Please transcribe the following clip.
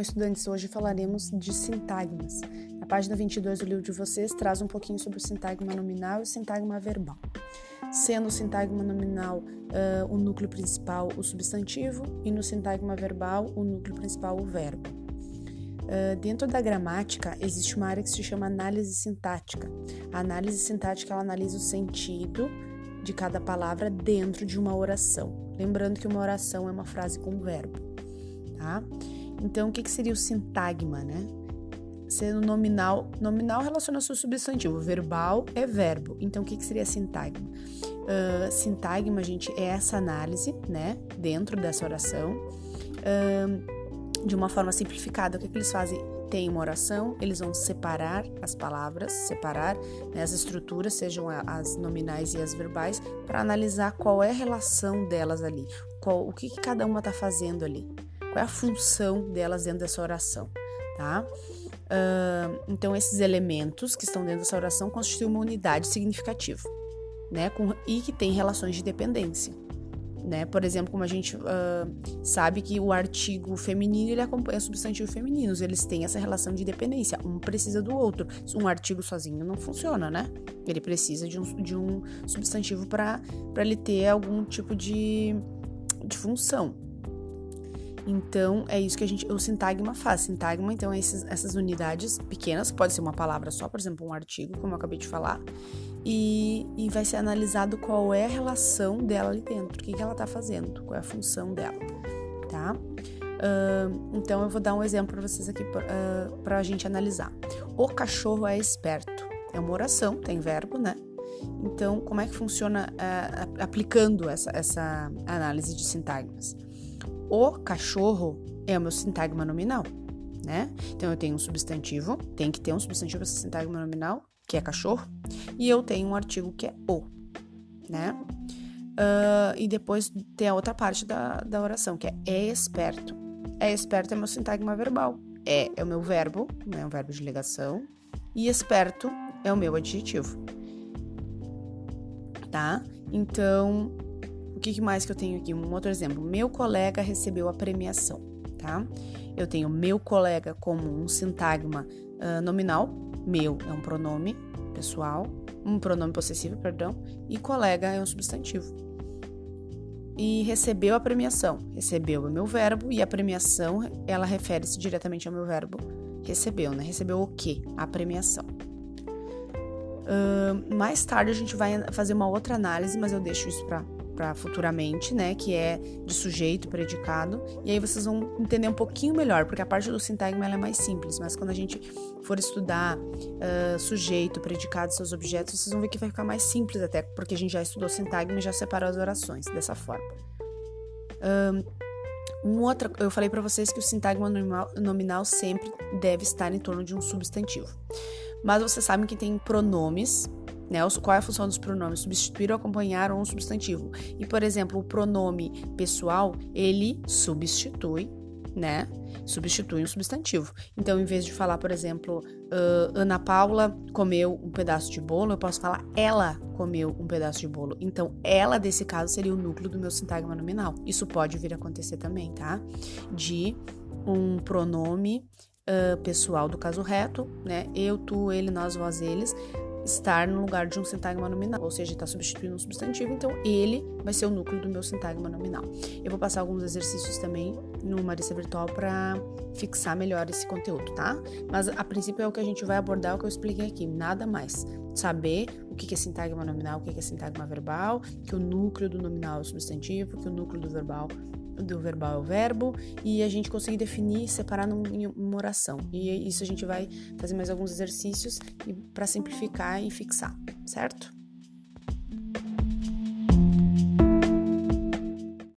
Estudantes, hoje falaremos de sintagmas. Na página 22 do livro de vocês traz um pouquinho sobre o sintagma nominal e o sintagma verbal. Sendo o sintagma nominal uh, o núcleo principal, o substantivo, e no sintagma verbal, o núcleo principal, o verbo. Uh, dentro da gramática, existe uma área que se chama análise sintática. A análise sintática ela analisa o sentido de cada palavra dentro de uma oração. Lembrando que uma oração é uma frase com verbo, tá? Então, o que, que seria o sintagma, né? Sendo nominal, nominal relaciona-se ao substantivo, verbal é verbo. Então, o que, que seria sintagma? Uh, sintagma, gente, é essa análise, né, dentro dessa oração, uh, de uma forma simplificada. O que, que eles fazem? Tem uma oração, eles vão separar as palavras, separar né, as estruturas, sejam as nominais e as verbais, para analisar qual é a relação delas ali, qual, o que, que cada uma está fazendo ali qual é a função delas dentro dessa oração, tá? Uh, então, esses elementos que estão dentro dessa oração constituem uma unidade significativa, né? Com, e que tem relações de dependência. Né? Por exemplo, como a gente uh, sabe que o artigo feminino ele acompanha substantivos femininos, eles têm essa relação de dependência, um precisa do outro. Um artigo sozinho não funciona, né? Ele precisa de um, de um substantivo para ele ter algum tipo de, de função. Então, é isso que a gente, o sintagma faz. Sintagma, então, é esses, essas unidades pequenas, pode ser uma palavra só, por exemplo, um artigo, como eu acabei de falar, e, e vai ser analisado qual é a relação dela ali dentro, o que, que ela tá fazendo, qual é a função dela, tá? Uh, então, eu vou dar um exemplo para vocês aqui uh, para a gente analisar. O cachorro é esperto. É uma oração, tem verbo, né? Então, como é que funciona uh, aplicando essa, essa análise de sintagmas? O cachorro é o meu sintagma nominal, né? Então eu tenho um substantivo, tem que ter um substantivo esse sintagma nominal, que é cachorro, e eu tenho um artigo que é o, né? Uh, e depois tem a outra parte da, da oração, que é é esperto. É esperto é meu sintagma verbal. É é o meu verbo, é um verbo de ligação, e esperto é o meu adjetivo. Tá? Então, o que mais que eu tenho aqui? Um outro exemplo. Meu colega recebeu a premiação, tá? Eu tenho meu colega como um sintagma uh, nominal. Meu é um pronome pessoal, um pronome possessivo, perdão, e colega é um substantivo. E recebeu a premiação. Recebeu é meu verbo e a premiação, ela refere-se diretamente ao meu verbo recebeu, né? Recebeu o quê? A premiação. Uh, mais tarde a gente vai fazer uma outra análise, mas eu deixo isso para para futuramente, né, que é de sujeito, predicado, e aí vocês vão entender um pouquinho melhor, porque a parte do sintagma é mais simples, mas quando a gente for estudar uh, sujeito, predicado, seus objetos, vocês vão ver que vai ficar mais simples até, porque a gente já estudou sintagma e já separou as orações dessa forma. Um, um outro, eu falei para vocês que o sintagma nominal, nominal sempre deve estar em torno de um substantivo. Mas vocês sabem que tem pronomes né? Qual é a função dos pronomes? Substituir ou acompanhar um substantivo. E, por exemplo, o pronome pessoal, ele substitui, né? Substitui um substantivo. Então, em vez de falar, por exemplo, uh, Ana Paula comeu um pedaço de bolo, eu posso falar ela comeu um pedaço de bolo. Então, ela, desse caso, seria o núcleo do meu sintagma nominal. Isso pode vir a acontecer também, tá? De um pronome uh, pessoal do caso reto, né? Eu, tu, ele, nós, vós, eles, estar no lugar de um sintagma nominal, ou seja, está substituindo um substantivo, então ele vai ser o núcleo do meu sintagma nominal. Eu vou passar alguns exercícios também no Marisa Virtual para fixar melhor esse conteúdo, tá? Mas a princípio é o que a gente vai abordar, o que eu expliquei aqui, nada mais. Saber o que é sintagma nominal, o que é sintagma verbal, que o núcleo do nominal é o substantivo, que o núcleo do verbal do verbal é o verbo e a gente conseguir definir, separar numa oração. E isso a gente vai fazer mais alguns exercícios para simplificar e fixar, certo?